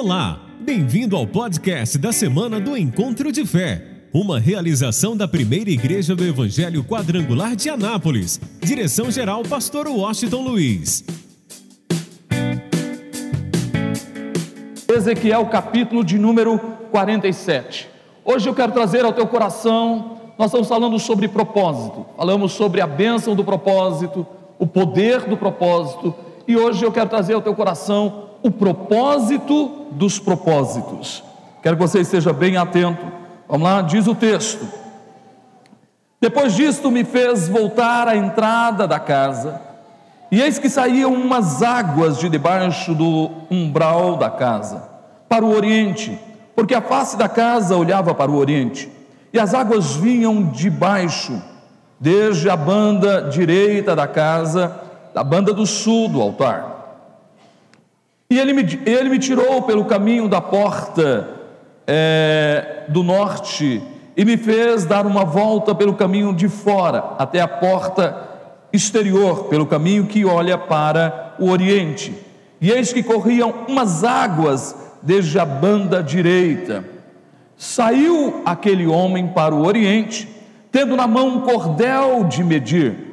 Olá, bem-vindo ao podcast da semana do Encontro de Fé, uma realização da primeira igreja do Evangelho Quadrangular de Anápolis. Direção-geral, Pastor Washington Luiz. Ezequiel, capítulo de número 47. Hoje eu quero trazer ao teu coração, nós estamos falando sobre propósito, falamos sobre a bênção do propósito, o poder do propósito, e hoje eu quero trazer ao teu coração o propósito dos propósitos. Quero que você esteja bem atento. Vamos lá, diz o texto. Depois disto me fez voltar à entrada da casa, e eis que saíam umas águas de debaixo do umbral da casa, para o oriente, porque a face da casa olhava para o oriente, e as águas vinham de baixo, desde a banda direita da casa, da banda do sul do altar. E ele me, ele me tirou pelo caminho da porta é, do norte e me fez dar uma volta pelo caminho de fora, até a porta exterior, pelo caminho que olha para o oriente. E eis que corriam umas águas desde a banda direita. Saiu aquele homem para o oriente, tendo na mão um cordel de medir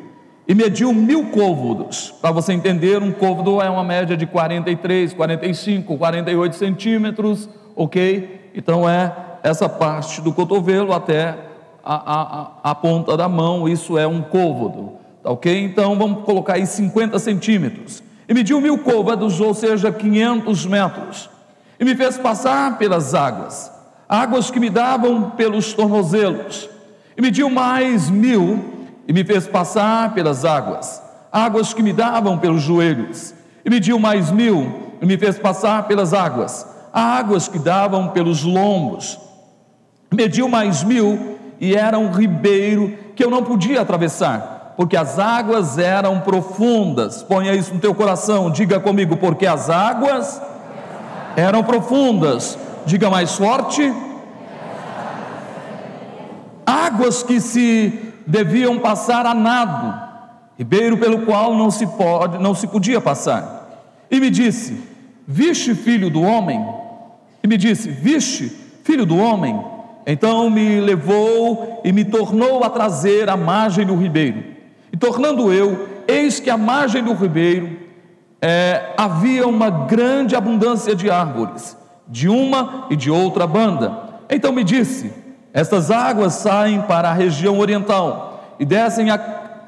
e mediu mil côvados. Para você entender, um côvado é uma média de 43, 45, 48 centímetros, ok? Então é essa parte do cotovelo até a, a, a ponta da mão, isso é um côvado, tá ok? Então vamos colocar aí 50 centímetros. E mediu mil côvados, ou seja, 500 metros. E me fez passar pelas águas, águas que me davam pelos tornozelos. E mediu mais mil e me fez passar pelas águas, águas que me davam pelos joelhos, e mediu mais mil, e me fez passar pelas águas, águas que davam pelos lombos, mediu mais mil, e era um ribeiro que eu não podia atravessar, porque as águas eram profundas. Ponha isso no teu coração, diga comigo, porque as águas eram profundas. Diga mais forte. Águas que se deviam passar a nado, ribeiro pelo qual não se pode, não se podia passar. E me disse: Viste, filho do homem? E me disse: Viste, filho do homem? Então me levou e me tornou a trazer à margem do ribeiro. E tornando eu, eis que à margem do ribeiro é, havia uma grande abundância de árvores, de uma e de outra banda. Então me disse: estas águas saem para a região oriental e descem a,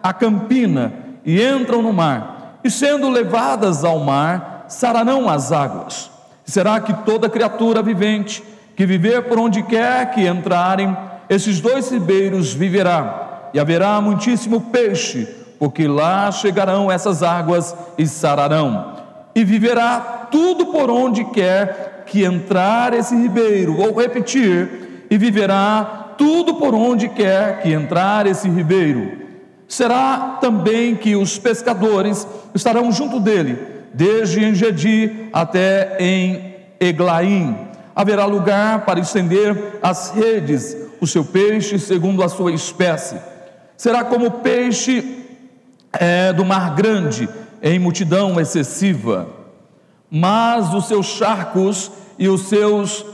a campina e entram no mar, e sendo levadas ao mar, sararão as águas. Será que toda criatura vivente que viver por onde quer que entrarem, esses dois ribeiros viverá, e haverá muitíssimo peixe, porque lá chegarão essas águas e sararão, e viverá tudo por onde quer que entrar esse ribeiro. Vou repetir: e viverá tudo por onde quer que entrar esse ribeiro. Será também que os pescadores estarão junto dele, desde Engedi até em Eglaim. Haverá lugar para estender as redes, o seu peixe segundo a sua espécie. Será como peixe é, do mar grande, em multidão excessiva. Mas os seus charcos e os seus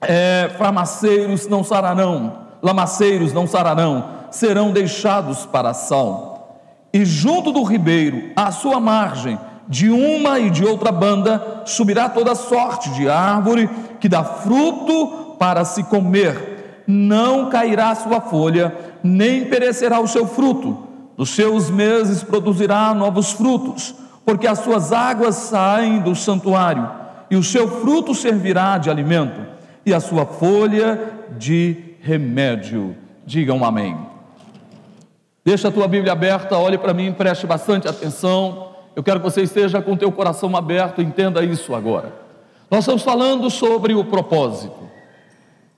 é, farmaceiros não sararão, lamaceiros não sararão, serão deixados para sal. E junto do ribeiro, à sua margem, de uma e de outra banda, subirá toda sorte de árvore que dá fruto para se comer. Não cairá sua folha, nem perecerá o seu fruto. Dos seus meses produzirá novos frutos, porque as suas águas saem do santuário, e o seu fruto servirá de alimento e a sua folha de remédio. Digam amém. Deixa a tua Bíblia aberta, olhe para mim, preste bastante atenção. Eu quero que você esteja com o teu coração aberto, entenda isso agora. Nós estamos falando sobre o propósito.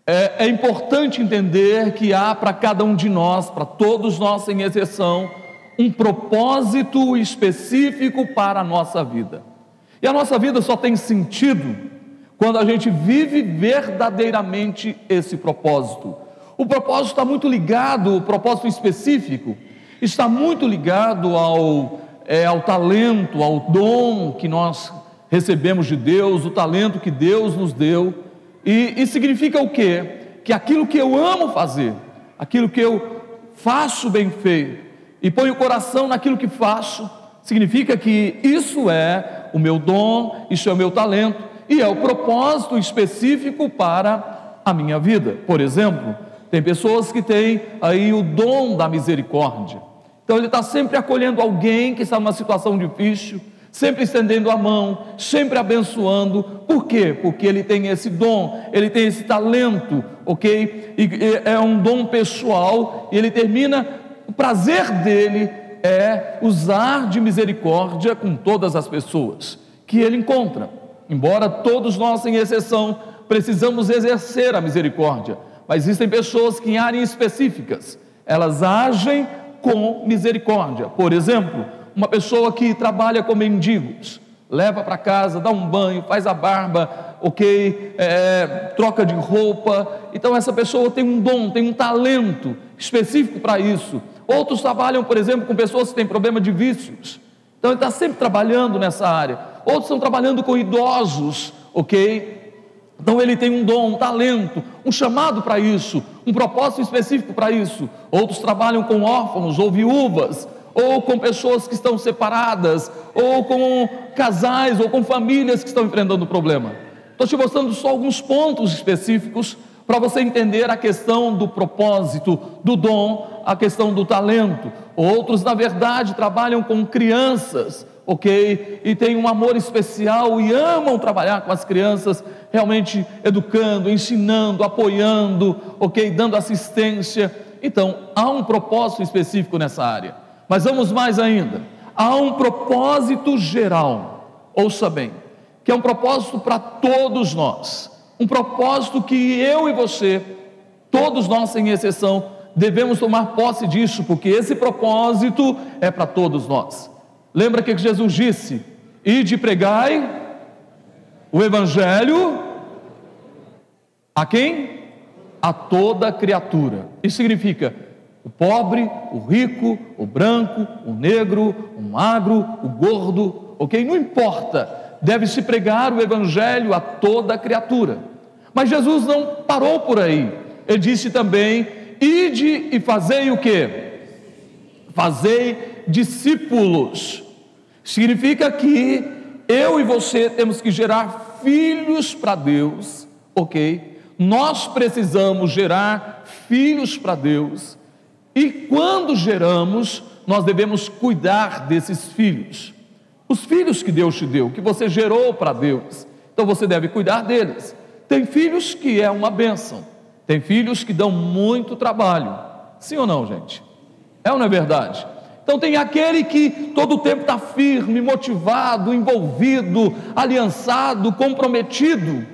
É, é importante entender que há para cada um de nós, para todos nós sem exceção, um propósito específico para a nossa vida. E a nossa vida só tem sentido quando a gente vive verdadeiramente esse propósito. O propósito está muito ligado, o propósito específico, está muito ligado ao, é, ao talento, ao dom que nós recebemos de Deus, o talento que Deus nos deu, e, e significa o quê? Que aquilo que eu amo fazer, aquilo que eu faço bem feito e ponho o coração naquilo que faço, significa que isso é o meu dom, isso é o meu talento e é o propósito específico para a minha vida. Por exemplo, tem pessoas que têm aí o dom da misericórdia. Então ele está sempre acolhendo alguém que está numa situação difícil, sempre estendendo a mão, sempre abençoando. Por quê? Porque ele tem esse dom, ele tem esse talento, ok? E é um dom pessoal e ele termina. O prazer dele é usar de misericórdia com todas as pessoas que ele encontra. Embora todos nós, sem exceção, precisamos exercer a misericórdia, mas existem pessoas que, em áreas específicas, elas agem com misericórdia. Por exemplo, uma pessoa que trabalha com mendigos, leva para casa, dá um banho, faz a barba, ok, é, troca de roupa. Então, essa pessoa tem um dom, tem um talento específico para isso. Outros trabalham, por exemplo, com pessoas que têm problema de vícios. Então, ele está sempre trabalhando nessa área. Outros estão trabalhando com idosos, ok? Então ele tem um dom, um talento, um chamado para isso, um propósito específico para isso. Outros trabalham com órfãos ou viúvas, ou com pessoas que estão separadas, ou com casais, ou com famílias que estão enfrentando problema. Estou te mostrando só alguns pontos específicos para você entender a questão do propósito, do dom, a questão do talento. Outros, na verdade, trabalham com crianças, ok? E têm um amor especial e amam trabalhar com as crianças, realmente educando, ensinando, apoiando, ok? Dando assistência. Então, há um propósito específico nessa área. Mas vamos mais ainda. Há um propósito geral, ouça bem, que é um propósito para todos nós. Um propósito que eu e você, todos nós sem exceção, devemos tomar posse disso, porque esse propósito é para todos nós. Lembra que Jesus disse: Ide pregai o Evangelho a quem? A toda criatura. Isso significa o pobre, o rico, o branco, o negro, o magro, o gordo, ok? Não importa, deve-se pregar o evangelho a toda criatura. Mas Jesus não parou por aí, ele disse também: ide e fazei o que? Fazei discípulos. Significa que eu e você temos que gerar filhos para Deus, ok? Nós precisamos gerar filhos para Deus e quando geramos, nós devemos cuidar desses filhos. Os filhos que Deus te deu, que você gerou para Deus. Então você deve cuidar deles. Tem filhos que é uma bênção. Tem filhos que dão muito trabalho. Sim ou não, gente? É ou não é verdade? Então tem aquele que todo o tempo está firme, motivado, envolvido, aliançado, comprometido.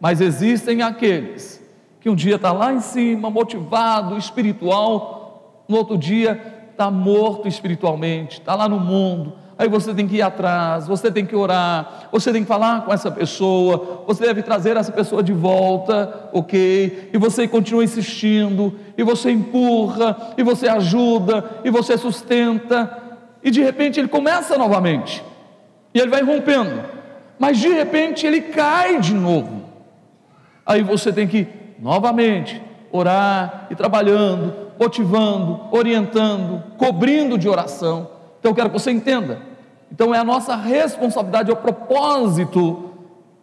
Mas existem aqueles que um dia está lá em cima, motivado, espiritual, no outro dia está morto espiritualmente, está lá no mundo. Aí você tem que ir atrás, você tem que orar, você tem que falar com essa pessoa, você deve trazer essa pessoa de volta, ok? E você continua insistindo, e você empurra, e você ajuda, e você sustenta, e de repente ele começa novamente, e ele vai rompendo, mas de repente ele cai de novo. Aí você tem que novamente orar e trabalhando, motivando, orientando, cobrindo de oração. Então eu quero que você entenda. Então é a nossa responsabilidade, é o propósito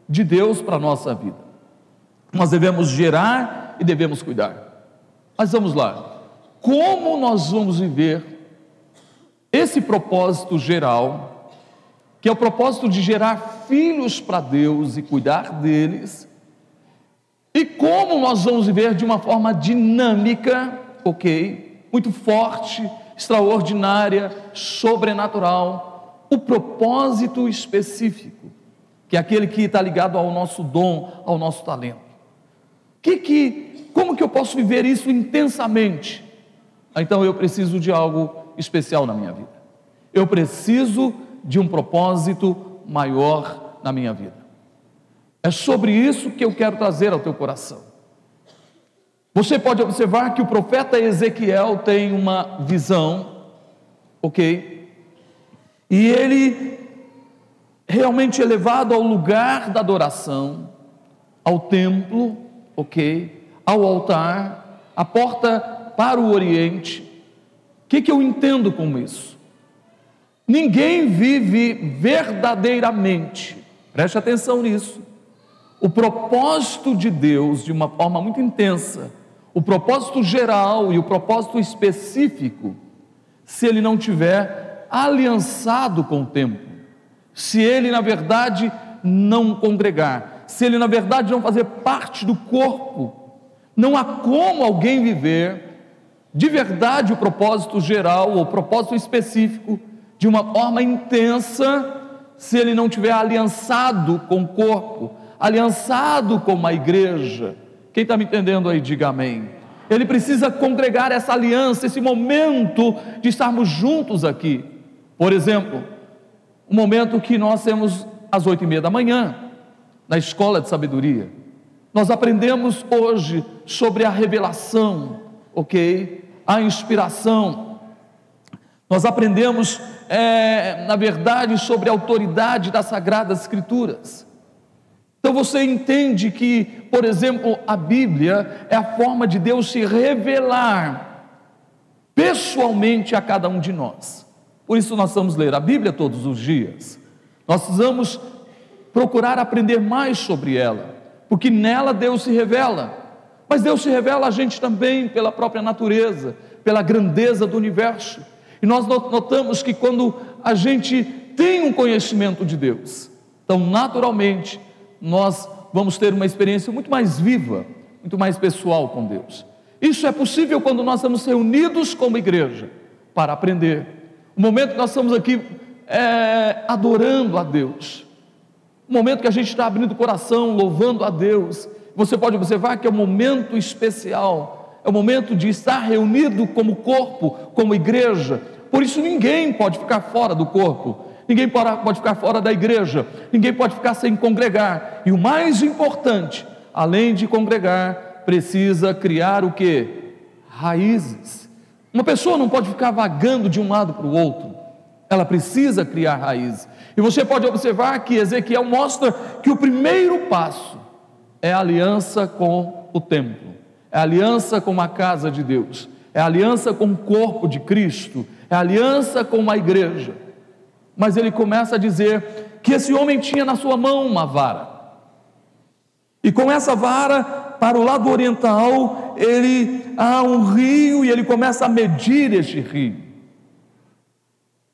de Deus para a nossa vida. Nós devemos gerar e devemos cuidar. Mas vamos lá. Como nós vamos viver esse propósito geral, que é o propósito de gerar filhos para Deus e cuidar deles, e como nós vamos viver de uma forma dinâmica ok, muito forte, extraordinária, sobrenatural, o propósito específico, que é aquele que está ligado ao nosso dom, ao nosso talento. Que que, como que eu posso viver isso intensamente? Ah, então eu preciso de algo especial na minha vida. Eu preciso de um propósito maior na minha vida. É sobre isso que eu quero trazer ao teu coração. Você pode observar que o profeta Ezequiel tem uma visão, ok? E ele realmente elevado ao lugar da adoração, ao templo, ok, ao altar, a porta para o Oriente. O que, que eu entendo com isso? Ninguém vive verdadeiramente, preste atenção nisso, o propósito de Deus de uma forma muito intensa, o propósito geral e o propósito específico, se ele não tiver aliançado com o tempo, se ele, na verdade, não congregar, se ele, na verdade, não fazer parte do corpo, não há como alguém viver de verdade o propósito geral ou o propósito específico de uma forma intensa, se ele não tiver aliançado com o corpo, aliançado com uma igreja. Quem está me entendendo aí, diga amém. Ele precisa congregar essa aliança, esse momento de estarmos juntos aqui. Por exemplo, o momento que nós temos às oito e meia da manhã, na escola de sabedoria. Nós aprendemos hoje sobre a revelação, ok? A inspiração. Nós aprendemos, é, na verdade, sobre a autoridade das Sagradas Escrituras. Então você entende que, por exemplo, a Bíblia é a forma de Deus se revelar pessoalmente a cada um de nós. Por isso nós vamos ler a Bíblia todos os dias. Nós precisamos procurar aprender mais sobre ela, porque nela Deus se revela. Mas Deus se revela a gente também pela própria natureza, pela grandeza do universo. E nós notamos que quando a gente tem um conhecimento de Deus, então naturalmente nós vamos ter uma experiência muito mais viva, muito mais pessoal com Deus. Isso é possível quando nós estamos reunidos como igreja para aprender. O momento que nós estamos aqui é, adorando a Deus, o momento que a gente está abrindo o coração, louvando a Deus. Você pode observar que é um momento especial, é o momento de estar reunido como corpo, como igreja. Por isso ninguém pode ficar fora do corpo ninguém pode ficar fora da igreja, ninguém pode ficar sem congregar. E o mais importante, além de congregar, precisa criar o que? Raízes. Uma pessoa não pode ficar vagando de um lado para o outro, ela precisa criar raízes. E você pode observar que Ezequiel mostra que o primeiro passo é aliança com o templo, é aliança com a casa de Deus, é aliança com o corpo de Cristo, é aliança com a igreja mas ele começa a dizer que esse homem tinha na sua mão uma vara. E com essa vara, para o lado oriental, ele há um rio e ele começa a medir este rio.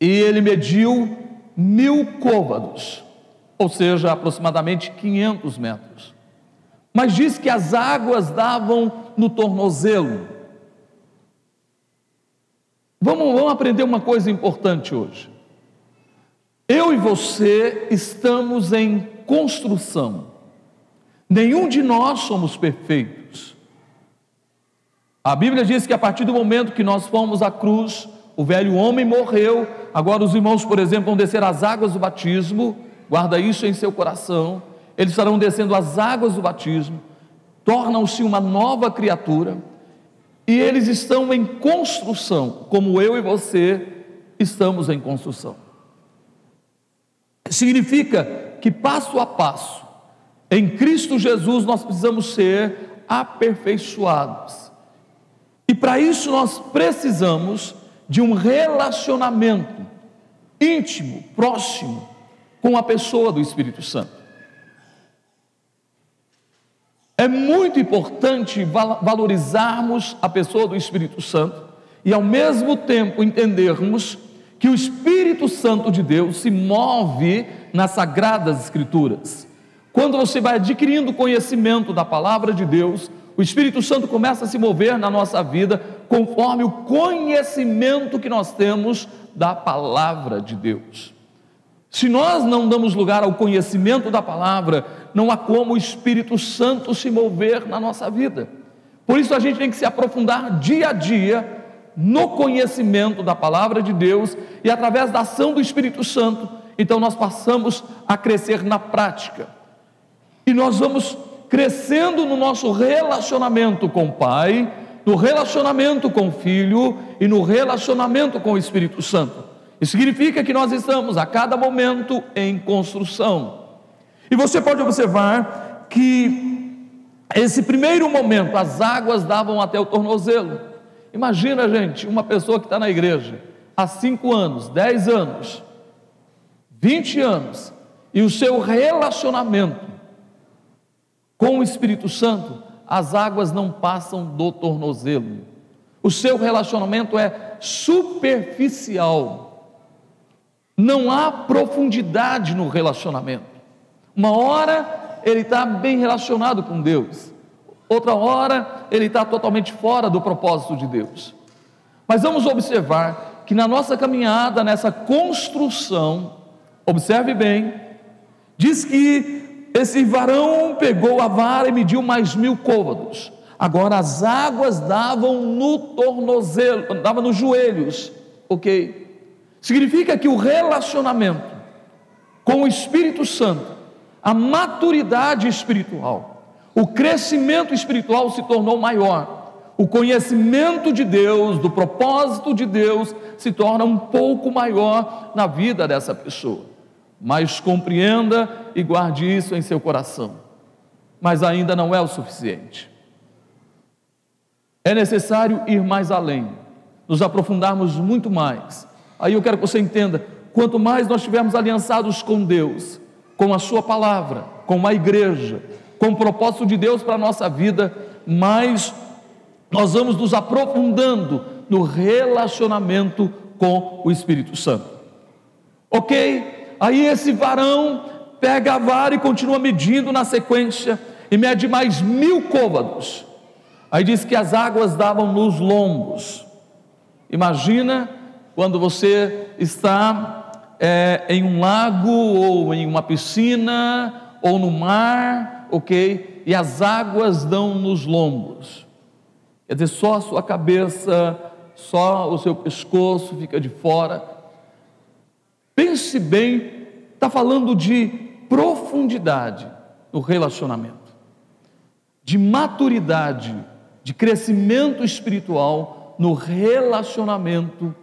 E ele mediu mil côvados, ou seja, aproximadamente 500 metros. Mas diz que as águas davam no tornozelo. Vamos, vamos aprender uma coisa importante hoje. Eu e você estamos em construção. Nenhum de nós somos perfeitos. A Bíblia diz que a partir do momento que nós fomos à cruz, o velho homem morreu. Agora os irmãos, por exemplo, vão descer as águas do batismo. Guarda isso em seu coração. Eles estarão descendo as águas do batismo, tornam-se uma nova criatura e eles estão em construção, como eu e você estamos em construção. Significa que passo a passo, em Cristo Jesus, nós precisamos ser aperfeiçoados. E para isso nós precisamos de um relacionamento íntimo, próximo, com a pessoa do Espírito Santo. É muito importante valorizarmos a pessoa do Espírito Santo e, ao mesmo tempo, entendermos que o Espírito Santo de Deus se move nas sagradas Escrituras. Quando você vai adquirindo conhecimento da palavra de Deus, o Espírito Santo começa a se mover na nossa vida conforme o conhecimento que nós temos da palavra de Deus. Se nós não damos lugar ao conhecimento da palavra, não há como o Espírito Santo se mover na nossa vida. Por isso a gente tem que se aprofundar dia a dia no conhecimento da palavra de Deus e através da ação do Espírito Santo, então nós passamos a crescer na prática. E nós vamos crescendo no nosso relacionamento com o Pai, no relacionamento com o Filho e no relacionamento com o Espírito Santo. Isso significa que nós estamos a cada momento em construção. E você pode observar que esse primeiro momento as águas davam até o tornozelo. Imagina, gente, uma pessoa que está na igreja há cinco anos, dez anos, vinte anos, e o seu relacionamento com o Espírito Santo, as águas não passam do tornozelo. O seu relacionamento é superficial. Não há profundidade no relacionamento. Uma hora ele está bem relacionado com Deus, outra hora ele está totalmente fora do propósito de Deus. Mas vamos observar que na nossa caminhada, nessa construção, observe bem, diz que esse varão pegou a vara e mediu mais mil côvados. Agora as águas davam no tornozelo, davam nos joelhos, ok? Significa que o relacionamento com o Espírito Santo, a maturidade espiritual, o crescimento espiritual se tornou maior. O conhecimento de Deus, do propósito de Deus, se torna um pouco maior na vida dessa pessoa. Mas compreenda e guarde isso em seu coração. Mas ainda não é o suficiente. É necessário ir mais além, nos aprofundarmos muito mais Aí eu quero que você entenda: quanto mais nós estivermos aliançados com Deus, com a Sua palavra, com a igreja, com o propósito de Deus para a nossa vida, mais nós vamos nos aprofundando no relacionamento com o Espírito Santo. Ok? Aí esse varão pega a vara e continua medindo na sequência, e mede mais mil côvados. Aí diz que as águas davam nos lombos. Imagina quando você está é, em um lago ou em uma piscina ou no mar, ok? E as águas dão nos lombos. Quer dizer, só a sua cabeça, só o seu pescoço fica de fora. Pense bem, está falando de profundidade no relacionamento, de maturidade, de crescimento espiritual no relacionamento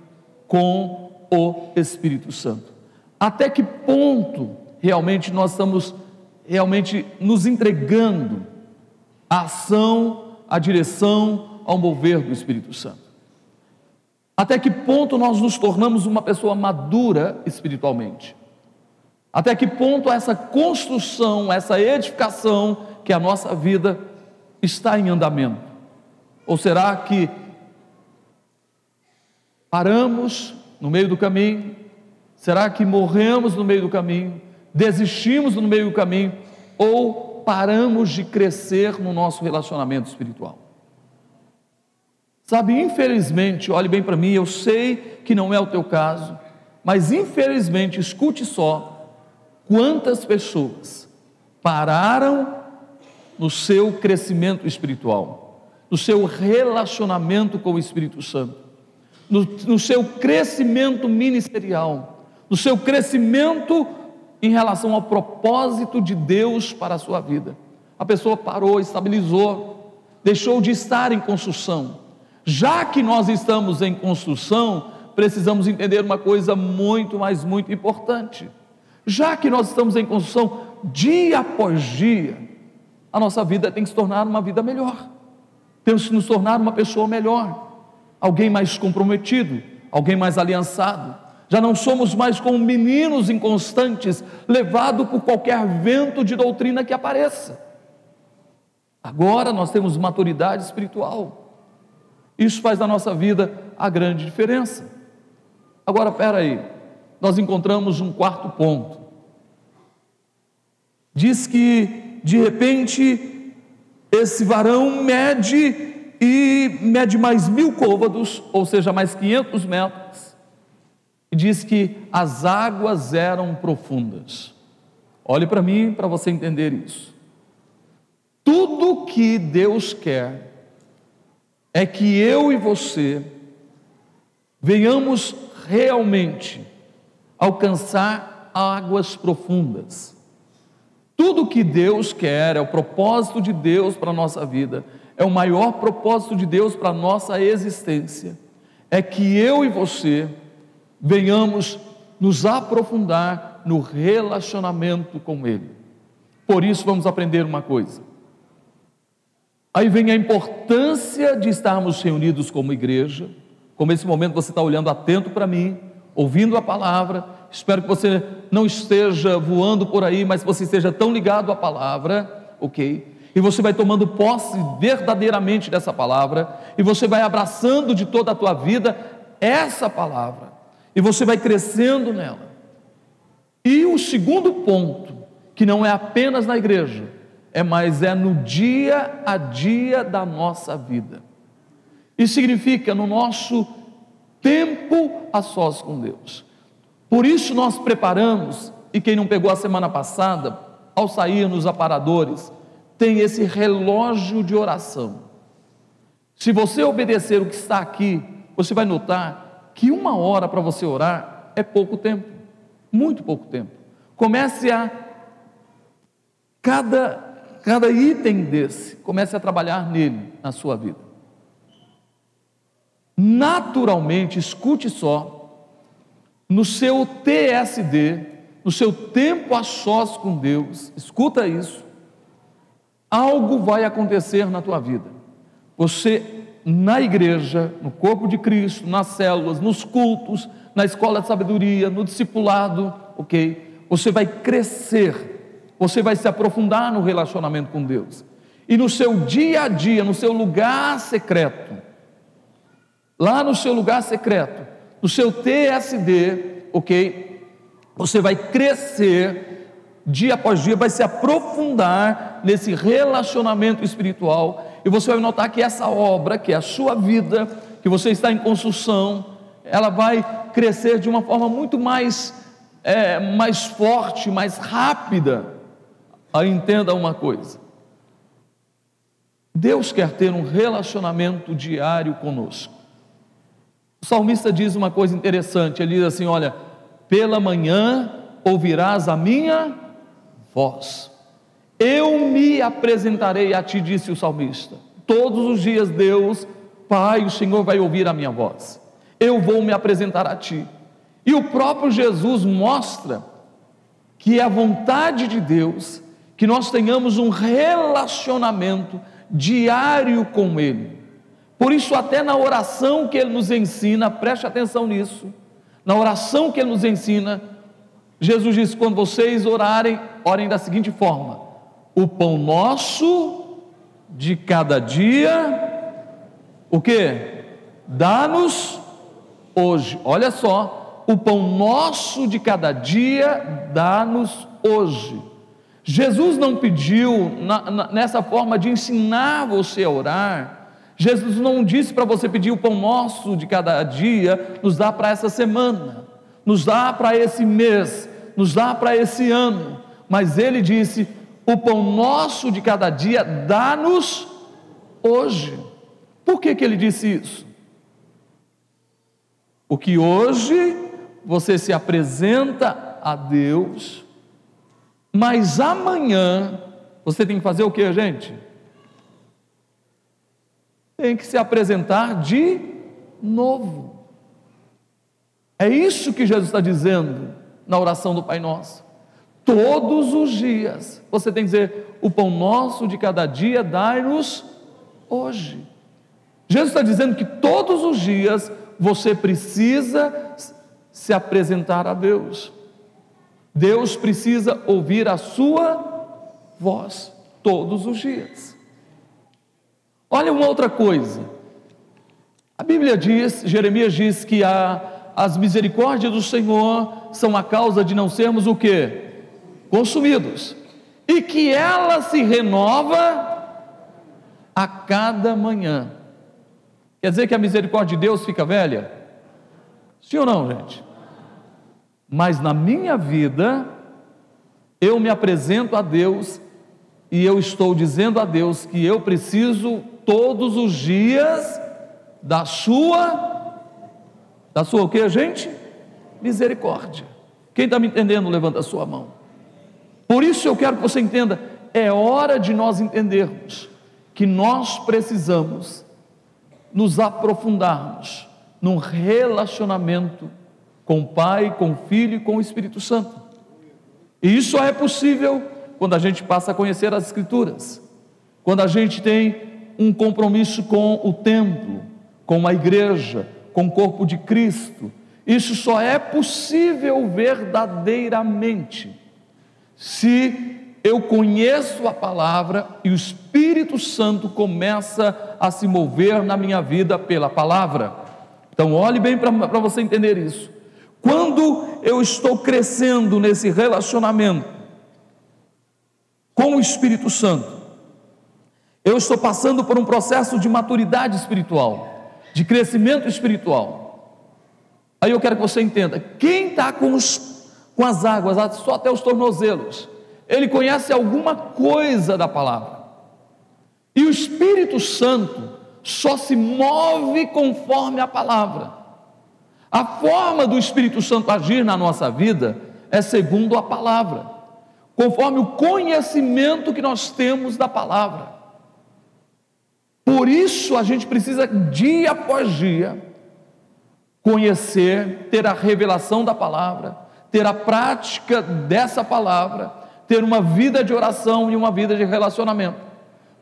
com o Espírito Santo. Até que ponto realmente nós estamos realmente nos entregando à ação, à direção, ao mover do Espírito Santo? Até que ponto nós nos tornamos uma pessoa madura espiritualmente? Até que ponto essa construção, essa edificação que é a nossa vida está em andamento? Ou será que Paramos no meio do caminho? Será que morremos no meio do caminho? Desistimos no meio do caminho? Ou paramos de crescer no nosso relacionamento espiritual? Sabe, infelizmente, olhe bem para mim, eu sei que não é o teu caso, mas infelizmente, escute só, quantas pessoas pararam no seu crescimento espiritual, no seu relacionamento com o Espírito Santo no, no seu crescimento ministerial, no seu crescimento em relação ao propósito de Deus para a sua vida. A pessoa parou, estabilizou, deixou de estar em construção. Já que nós estamos em construção, precisamos entender uma coisa muito, mas muito importante. Já que nós estamos em construção, dia após dia, a nossa vida tem que se tornar uma vida melhor. Temos que nos tornar uma pessoa melhor alguém mais comprometido, alguém mais aliançado. Já não somos mais como meninos inconstantes, levados por qualquer vento de doutrina que apareça. Agora nós temos maturidade espiritual. Isso faz da nossa vida a grande diferença. Agora, espera aí, nós encontramos um quarto ponto. Diz que, de repente, esse varão mede e mede mais mil côvados, ou seja, mais 500 metros, e diz que as águas eram profundas. Olhe para mim para você entender isso. Tudo que Deus quer é que eu e você venhamos realmente alcançar águas profundas. Tudo que Deus quer, é o propósito de Deus para a nossa vida, é o maior propósito de Deus para a nossa existência, é que eu e você venhamos nos aprofundar no relacionamento com Ele. Por isso, vamos aprender uma coisa. Aí vem a importância de estarmos reunidos como igreja. Como esse momento você está olhando atento para mim, ouvindo a palavra. Espero que você não esteja voando por aí, mas você esteja tão ligado à palavra, ok? E você vai tomando posse verdadeiramente dessa palavra, e você vai abraçando de toda a tua vida essa palavra, e você vai crescendo nela. E o segundo ponto, que não é apenas na igreja, é mais é no dia a dia da nossa vida. Isso significa no nosso tempo a sós com Deus. Por isso nós preparamos, e quem não pegou a semana passada, ao sair nos aparadores, tem esse relógio de oração. Se você obedecer o que está aqui, você vai notar que uma hora para você orar é pouco tempo, muito pouco tempo. Comece a cada cada item desse, comece a trabalhar nele na sua vida. Naturalmente, escute só, no seu TSD, no seu tempo a sós com Deus, escuta isso, algo vai acontecer na tua vida. Você, na igreja, no corpo de Cristo, nas células, nos cultos, na escola de sabedoria, no discipulado, ok? Você vai crescer, você vai se aprofundar no relacionamento com Deus. E no seu dia a dia, no seu lugar secreto, lá no seu lugar secreto, no seu TSD, ok? Você vai crescer dia após dia, vai se aprofundar nesse relacionamento espiritual, e você vai notar que essa obra, que é a sua vida, que você está em construção, ela vai crescer de uma forma muito mais, é, mais forte, mais rápida. Aí entenda uma coisa: Deus quer ter um relacionamento diário conosco. O salmista diz uma coisa interessante: ele diz assim: Olha, pela manhã ouvirás a minha voz. Eu me apresentarei a ti, disse o salmista. Todos os dias, Deus, Pai, o Senhor vai ouvir a minha voz. Eu vou me apresentar a ti. E o próprio Jesus mostra que é a vontade de Deus que nós tenhamos um relacionamento diário com Ele. Por isso, até na oração que Ele nos ensina, preste atenção nisso, na oração que Ele nos ensina, Jesus disse: quando vocês orarem, orem da seguinte forma: o pão nosso de cada dia, o que? Dá-nos hoje. Olha só, o pão nosso de cada dia, dá-nos hoje. Jesus não pediu na, na, nessa forma de ensinar você a orar. Jesus não disse para você pedir o pão nosso de cada dia, nos dá para essa semana, nos dá para esse mês, nos dá para esse ano mas ele disse: o pão nosso de cada dia dá-nos hoje. Por que, que ele disse isso? Porque hoje você se apresenta a Deus, mas amanhã você tem que fazer o que, gente? Tem que se apresentar de novo. É isso que Jesus está dizendo na oração do Pai Nosso. Todos os dias. Você tem que dizer: o pão nosso de cada dia dai-nos hoje. Jesus está dizendo que todos os dias você precisa se apresentar a Deus. Deus precisa ouvir a sua voz todos os dias. Olha uma outra coisa. A Bíblia diz, Jeremias diz que a, as misericórdias do Senhor são a causa de não sermos o que? Consumidos, e que ela se renova a cada manhã. Quer dizer que a misericórdia de Deus fica velha? Sim ou não, gente? Mas na minha vida, eu me apresento a Deus e eu estou dizendo a Deus que eu preciso todos os dias da sua, da sua o que, gente? Misericórdia. Quem está me entendendo, levanta a sua mão. Por isso eu quero que você entenda, é hora de nós entendermos que nós precisamos nos aprofundarmos num relacionamento com o Pai, com o Filho e com o Espírito Santo. E isso só é possível quando a gente passa a conhecer as Escrituras, quando a gente tem um compromisso com o templo, com a igreja, com o corpo de Cristo. Isso só é possível verdadeiramente se eu conheço a palavra e o Espírito Santo começa a se mover na minha vida pela palavra. Então, olhe bem para você entender isso. Quando eu estou crescendo nesse relacionamento com o Espírito Santo, eu estou passando por um processo de maturidade espiritual, de crescimento espiritual. Aí eu quero que você entenda: quem está com, com as águas, só até os tornozelos, ele conhece alguma coisa da palavra. E o Espírito Santo só se move conforme a palavra. A forma do Espírito Santo agir na nossa vida é segundo a palavra, conforme o conhecimento que nós temos da palavra. Por isso a gente precisa, dia após dia, conhecer, ter a revelação da palavra, ter a prática dessa palavra ter uma vida de oração e uma vida de relacionamento,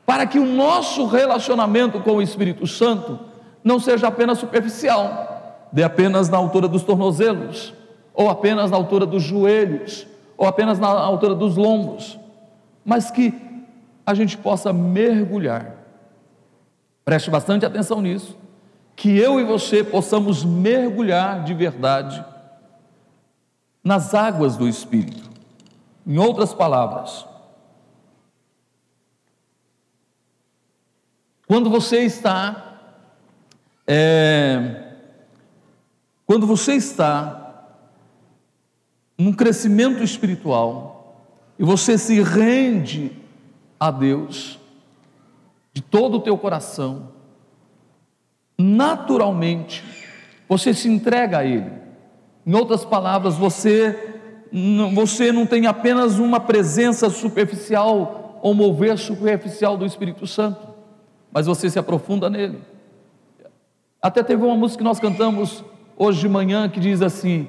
para que o nosso relacionamento com o Espírito Santo não seja apenas superficial, de apenas na altura dos tornozelos, ou apenas na altura dos joelhos, ou apenas na altura dos lombos, mas que a gente possa mergulhar. Preste bastante atenção nisso, que eu e você possamos mergulhar de verdade nas águas do Espírito. Em outras palavras, quando você está, é, quando você está num crescimento espiritual e você se rende a Deus de todo o teu coração, naturalmente você se entrega a Ele. Em outras palavras, você você não tem apenas uma presença superficial ou mover superficial do Espírito Santo, mas você se aprofunda nele. Até teve uma música que nós cantamos hoje de manhã que diz assim: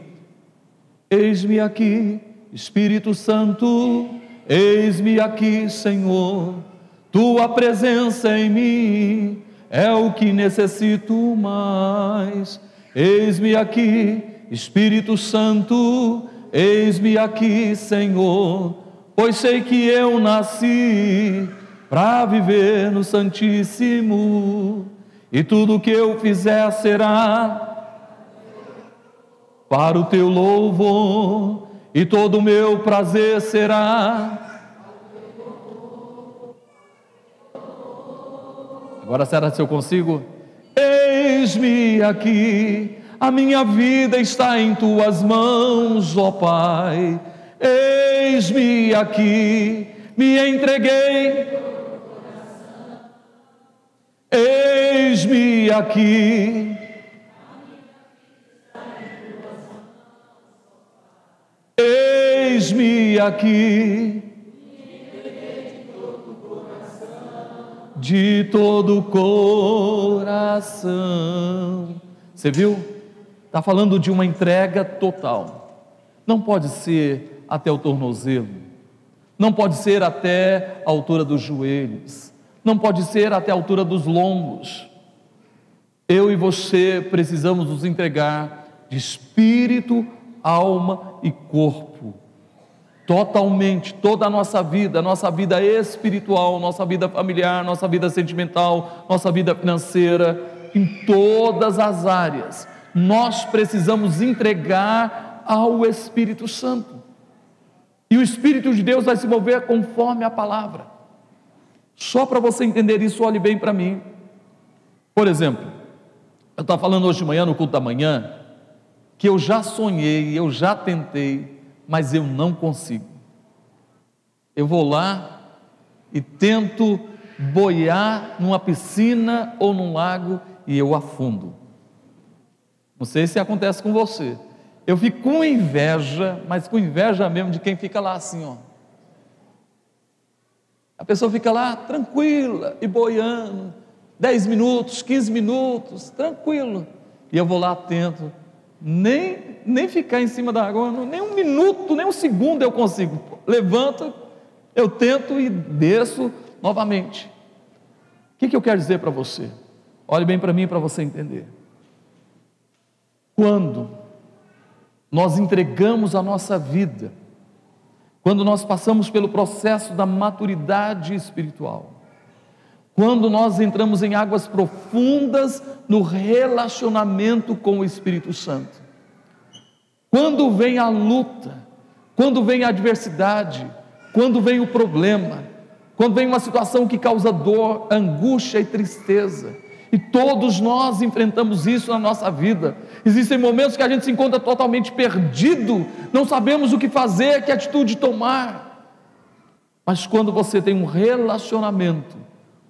Eis-me aqui, Espírito Santo, eis-me aqui, Senhor, tua presença em mim é o que necessito mais. Eis-me aqui, Espírito Santo, Eis-me aqui, Senhor, pois sei que eu nasci para viver no Santíssimo, e tudo que eu fizer será para o teu louvor, e todo o meu prazer será. Agora será se eu consigo? Eis-me aqui a minha vida está em tuas mãos, ó Pai. Eis-me aqui, me entreguei. Eis-me aqui. Eis-me aqui. De todo o coração. Você viu? Está falando de uma entrega total. Não pode ser até o tornozelo, não pode ser até a altura dos joelhos, não pode ser até a altura dos lombos. Eu e você precisamos nos entregar de espírito, alma e corpo. Totalmente, toda a nossa vida, nossa vida espiritual, nossa vida familiar, nossa vida sentimental, nossa vida financeira, em todas as áreas nós precisamos entregar ao Espírito Santo. E o Espírito de Deus vai se mover conforme a palavra. Só para você entender isso, olhe bem para mim. Por exemplo, eu estava falando hoje de manhã, no culto da manhã, que eu já sonhei, eu já tentei, mas eu não consigo. Eu vou lá e tento boiar numa piscina ou num lago e eu afundo. Não sei se acontece com você. Eu fico com inveja, mas com inveja mesmo de quem fica lá assim, ó. A pessoa fica lá tranquila e boiando, 10 minutos, 15 minutos, tranquilo. E eu vou lá atento, Nem, nem ficar em cima da água, nem um minuto, nem um segundo eu consigo. Levanto, eu tento e desço novamente. O que, que eu quero dizer para você? Olhe bem para mim para você entender. Quando nós entregamos a nossa vida, quando nós passamos pelo processo da maturidade espiritual, quando nós entramos em águas profundas no relacionamento com o Espírito Santo, quando vem a luta, quando vem a adversidade, quando vem o problema, quando vem uma situação que causa dor, angústia e tristeza, e todos nós enfrentamos isso na nossa vida. Existem momentos que a gente se encontra totalmente perdido, não sabemos o que fazer, que atitude tomar. Mas quando você tem um relacionamento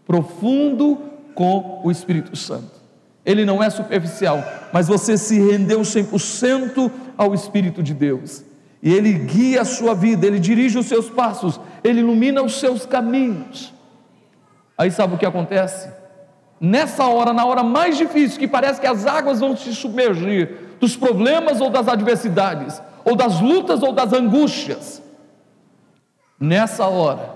profundo com o Espírito Santo, ele não é superficial, mas você se rendeu 100% ao Espírito de Deus. E ele guia a sua vida, ele dirige os seus passos, ele ilumina os seus caminhos. Aí sabe o que acontece? Nessa hora, na hora mais difícil, que parece que as águas vão se submergir dos problemas ou das adversidades, ou das lutas ou das angústias, nessa hora,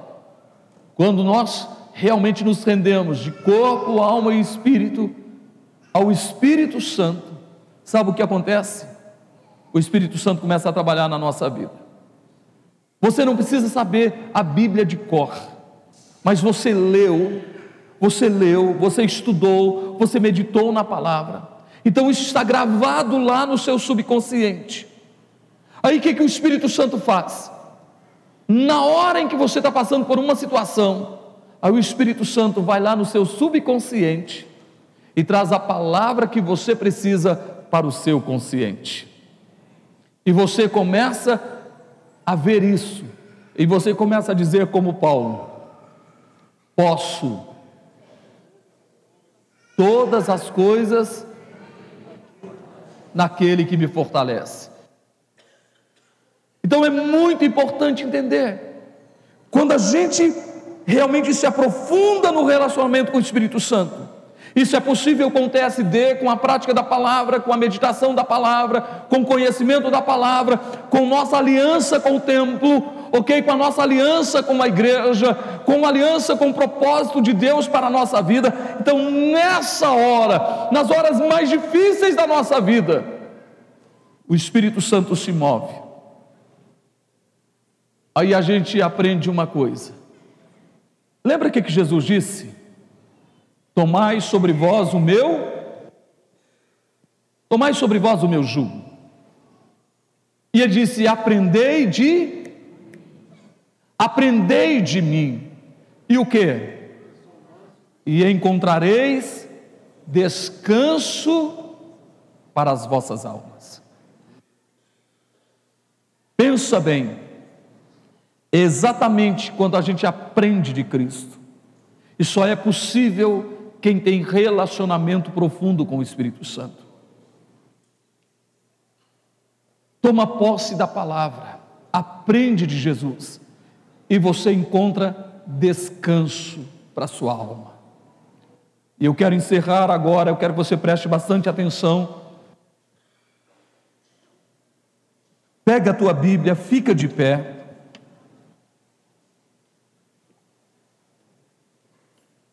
quando nós realmente nos rendemos de corpo, alma e espírito ao Espírito Santo, sabe o que acontece? O Espírito Santo começa a trabalhar na nossa vida. Você não precisa saber a Bíblia de cor, mas você leu você leu, você estudou, você meditou na palavra. Então isso está gravado lá no seu subconsciente. Aí o que, que o Espírito Santo faz? Na hora em que você está passando por uma situação, aí o Espírito Santo vai lá no seu subconsciente e traz a palavra que você precisa para o seu consciente. E você começa a ver isso, e você começa a dizer, como Paulo: posso todas as coisas naquele que me fortalece. Então é muito importante entender, quando a gente realmente se aprofunda no relacionamento com o Espírito Santo, isso é possível com o TSD, com a prática da palavra, com a meditação da palavra, com o conhecimento da palavra, com nossa aliança com o templo, ok? Com a nossa aliança com a igreja, com a aliança com o propósito de Deus para a nossa vida. Então, nessa hora, nas horas mais difíceis da nossa vida, o Espírito Santo se move. Aí a gente aprende uma coisa. Lembra o que Jesus disse? Tomai sobre vós o meu, tomai sobre vós o meu jugo. E ele disse: Aprendei de, aprendei de mim. E o que? E encontrareis descanso para as vossas almas. Pensa bem, exatamente quando a gente aprende de Cristo, e só é possível quem tem relacionamento profundo com o Espírito Santo. Toma posse da palavra, aprende de Jesus e você encontra descanso para a sua alma. E eu quero encerrar agora, eu quero que você preste bastante atenção. Pega a tua Bíblia, fica de pé.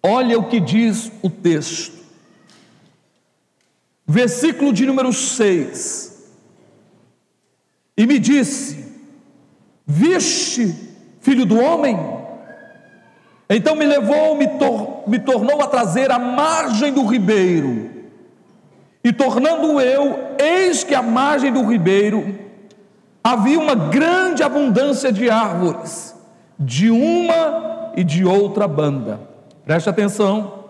Olha o que diz o texto. Versículo de número 6. E me disse: Viste, filho do homem? Então me levou, me, tor me tornou a trazer à margem do ribeiro. E tornando eu, eis que à margem do ribeiro havia uma grande abundância de árvores, de uma e de outra banda Preste atenção.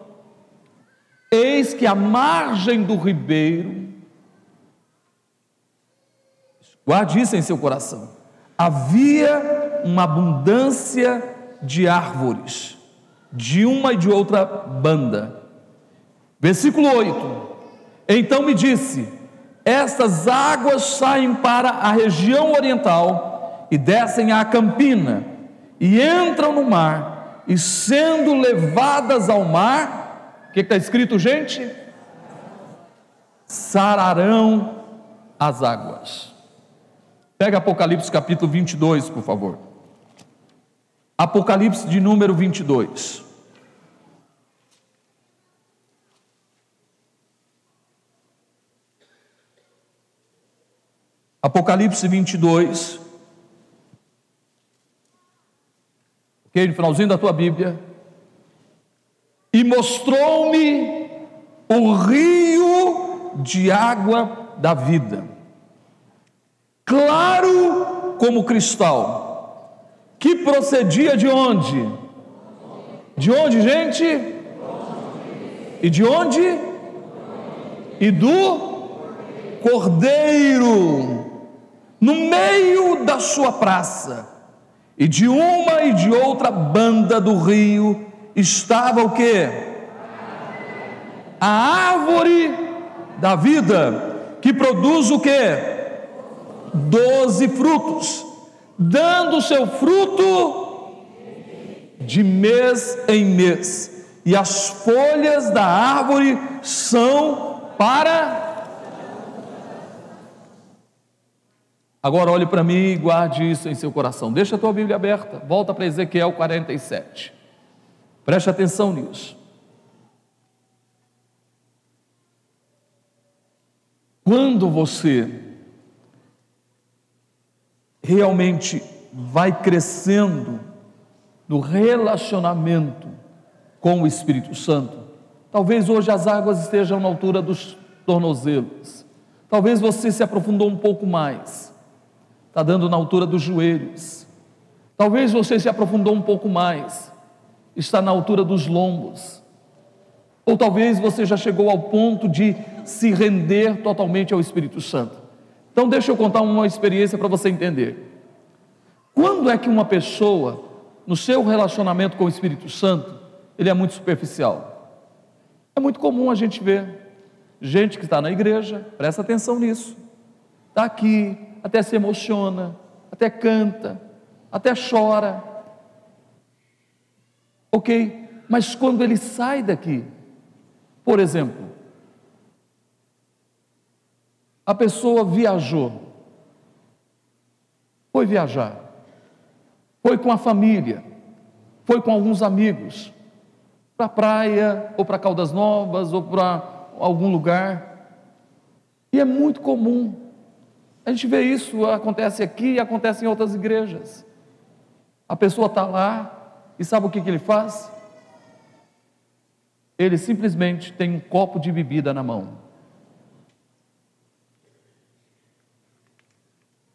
Eis que a margem do ribeiro, guarde isso em seu coração, havia uma abundância de árvores, de uma e de outra banda. Versículo 8: Então me disse: Estas águas saem para a região oriental e descem à campina e entram no mar e sendo levadas ao mar, o que está escrito, gente? Sararão as águas. Pega Apocalipse capítulo 22, por favor. Apocalipse de número 22. Apocalipse 22. Ok, no finalzinho da tua Bíblia. E mostrou-me o rio de água da vida, claro como cristal, que procedia de onde? De onde, gente? E de onde? E do Cordeiro, no meio da sua praça, e de uma e de outra banda do rio estava o que? A árvore da vida, que produz o que? Doze frutos, dando seu fruto de mês em mês, e as folhas da árvore são para. Agora olhe para mim e guarde isso em seu coração. Deixa a tua Bíblia aberta. Volta para Ezequiel 47. Preste atenção nisso. Quando você realmente vai crescendo no relacionamento com o Espírito Santo, talvez hoje as águas estejam na altura dos tornozelos, talvez você se aprofundou um pouco mais, está dando na altura dos joelhos, talvez você se aprofundou um pouco mais, está na altura dos lombos, ou talvez você já chegou ao ponto de se render totalmente ao Espírito Santo. Então, deixa eu contar uma experiência para você entender. Quando é que uma pessoa, no seu relacionamento com o Espírito Santo, ele é muito superficial? É muito comum a gente ver gente que está na igreja, presta atenção nisso, está aqui, até se emociona, até canta, até chora. Ok, mas quando ele sai daqui, por exemplo, a pessoa viajou, foi viajar, foi com a família, foi com alguns amigos, para a praia, ou para Caldas Novas, ou para algum lugar, e é muito comum, a gente vê isso, acontece aqui e acontece em outras igrejas. A pessoa está lá, e sabe o que, que ele faz? Ele simplesmente tem um copo de bebida na mão.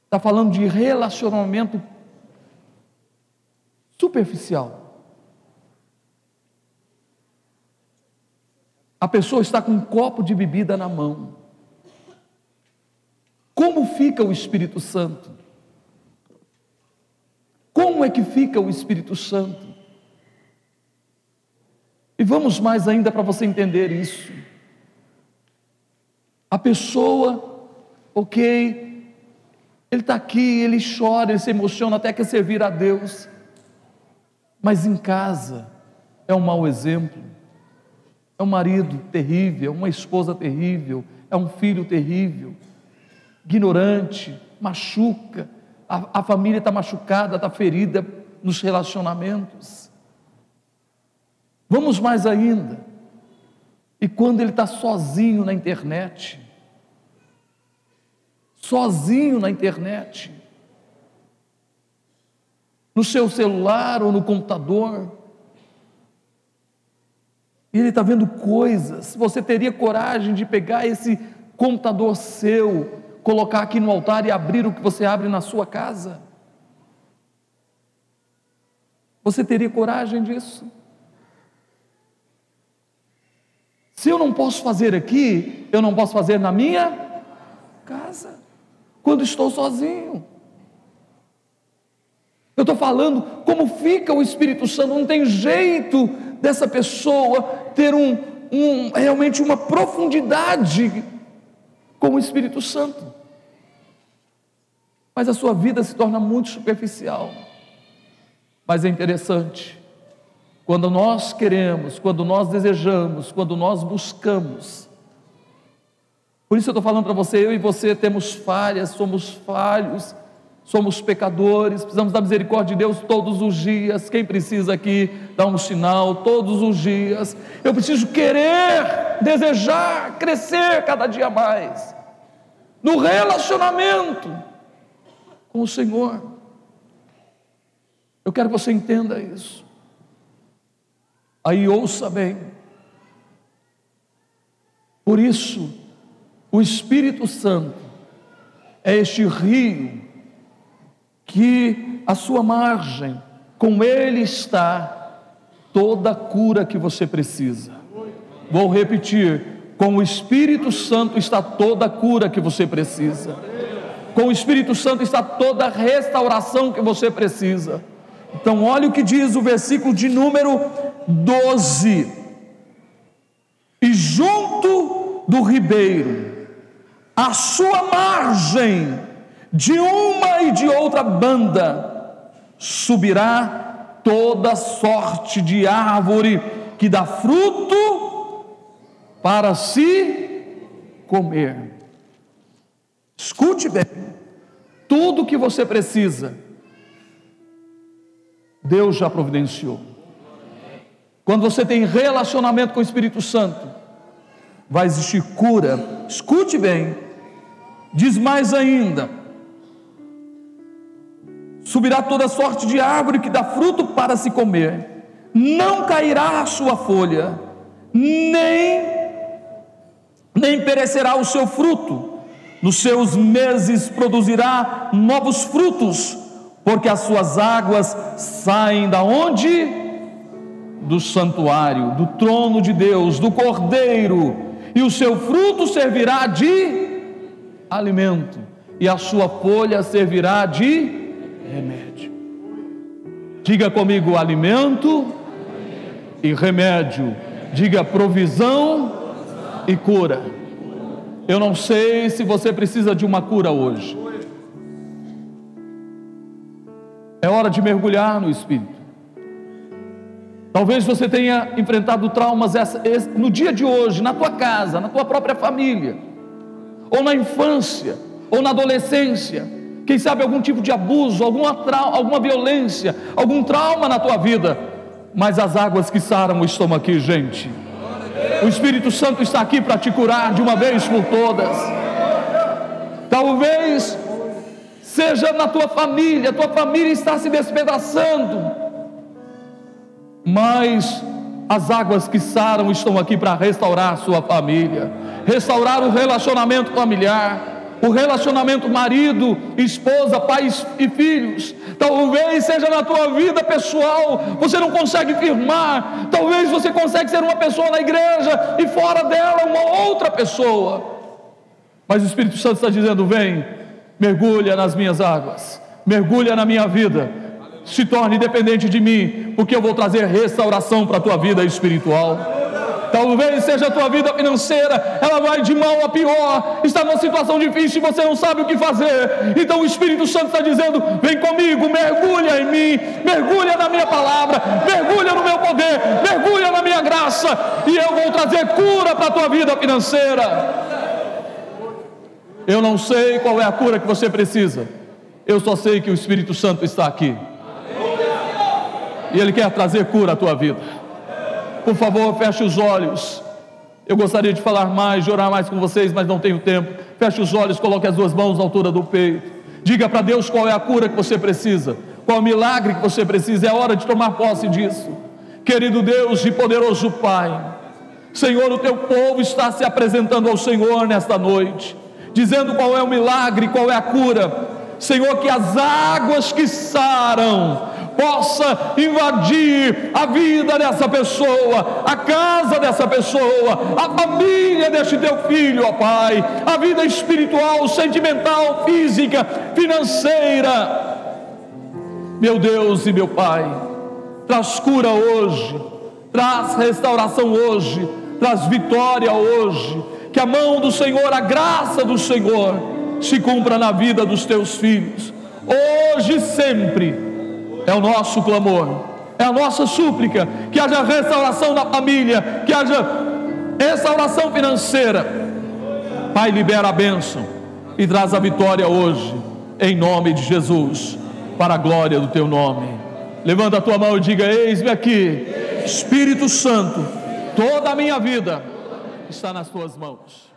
Está falando de relacionamento superficial. A pessoa está com um copo de bebida na mão. Como fica o Espírito Santo? Como é que fica o Espírito Santo? E vamos mais ainda para você entender isso. A pessoa, ok, ele está aqui, ele chora, ele se emociona até quer servir a Deus, mas em casa é um mau exemplo, é um marido terrível, é uma esposa terrível, é um filho terrível, ignorante, machuca, a, a família está machucada, está ferida nos relacionamentos. Vamos mais ainda. E quando ele está sozinho na internet, sozinho na internet, no seu celular ou no computador, e ele está vendo coisas, você teria coragem de pegar esse computador seu, colocar aqui no altar e abrir o que você abre na sua casa? Você teria coragem disso? Se eu não posso fazer aqui, eu não posso fazer na minha casa, quando estou sozinho. Eu estou falando como fica o Espírito Santo, não tem jeito dessa pessoa ter um, um, realmente uma profundidade com o Espírito Santo. Mas a sua vida se torna muito superficial. Mas é interessante, quando nós queremos, quando nós desejamos, quando nós buscamos Por isso eu estou falando para você, eu e você temos falhas, somos falhos, somos pecadores, precisamos da misericórdia de Deus todos os dias. Quem precisa aqui dar um sinal todos os dias? Eu preciso querer, desejar, crescer cada dia mais no relacionamento com o Senhor. Eu quero que você entenda isso. Aí ouça bem. Por isso, o Espírito Santo é este rio que a sua margem, com ele está toda a cura que você precisa. Vou repetir: com o Espírito Santo está toda a cura que você precisa. Com o Espírito Santo está toda a restauração que você precisa. Então, olha o que diz o versículo de número 12. E junto do ribeiro, a sua margem, de uma e de outra banda, subirá toda sorte de árvore que dá fruto para se comer. Escute bem, tudo que você precisa, Deus já providenciou. Quando você tem relacionamento com o Espírito Santo, vai existir cura. Escute bem, Diz mais ainda: subirá toda sorte de árvore que dá fruto para se comer, não cairá a sua folha, nem nem perecerá o seu fruto. Nos seus meses produzirá novos frutos, porque as suas águas saem da onde? Do santuário, do trono de Deus, do Cordeiro, e o seu fruto servirá de alimento, e a sua folha servirá de remédio. Diga comigo: alimento e remédio. Diga provisão e cura. Eu não sei se você precisa de uma cura hoje. É hora de mergulhar no Espírito. Talvez você tenha enfrentado traumas no dia de hoje, na tua casa, na tua própria família ou na infância, ou na adolescência, quem sabe algum tipo de abuso, alguma, alguma violência, algum trauma na tua vida, mas as águas que saram estão aqui, gente. O Espírito Santo está aqui para te curar de uma vez por todas. Talvez seja na tua família, tua família está se despedaçando, mas as águas que saram estão aqui para restaurar a sua família, restaurar o relacionamento familiar, o relacionamento marido, esposa, pais e filhos. Talvez seja na tua vida pessoal, você não consegue firmar. Talvez você consegue ser uma pessoa na igreja e fora dela uma outra pessoa. Mas o Espírito Santo está dizendo: vem, mergulha nas minhas águas, mergulha na minha vida se torne dependente de mim, porque eu vou trazer restauração para a tua vida espiritual. Talvez seja a tua vida financeira, ela vai de mal a pior, está numa situação difícil e você não sabe o que fazer. Então o Espírito Santo está dizendo: vem comigo, mergulha em mim, mergulha na minha palavra, mergulha no meu poder, mergulha na minha graça, e eu vou trazer cura para a tua vida financeira. Eu não sei qual é a cura que você precisa, eu só sei que o Espírito Santo está aqui e Ele quer trazer cura à tua vida. Por favor, feche os olhos. Eu gostaria de falar mais, de orar mais com vocês, mas não tenho tempo. Feche os olhos, coloque as duas mãos na altura do peito. Diga para Deus qual é a cura que você precisa, qual é o milagre que você precisa. É hora de tomar posse disso. Querido Deus e poderoso Pai, Senhor, o teu povo está se apresentando ao Senhor nesta noite, dizendo qual é o milagre, qual é a cura. Senhor, que as águas que saram, possa invadir a vida dessa pessoa, a casa dessa pessoa, a família deste teu filho, ó Pai, a vida espiritual, sentimental, física, financeira. Meu Deus e meu Pai, traz cura hoje, traz restauração hoje, traz vitória hoje, que a mão do Senhor, a graça do Senhor, se cumpra na vida dos teus filhos, hoje e sempre é o nosso clamor, é a nossa súplica, que haja restauração na família, que haja restauração financeira, Pai, libera a bênção e traz a vitória hoje, em nome de Jesus, para a glória do teu nome. Levanta a tua mão e diga: Eis-me aqui, Espírito Santo, toda a minha vida está nas tuas mãos.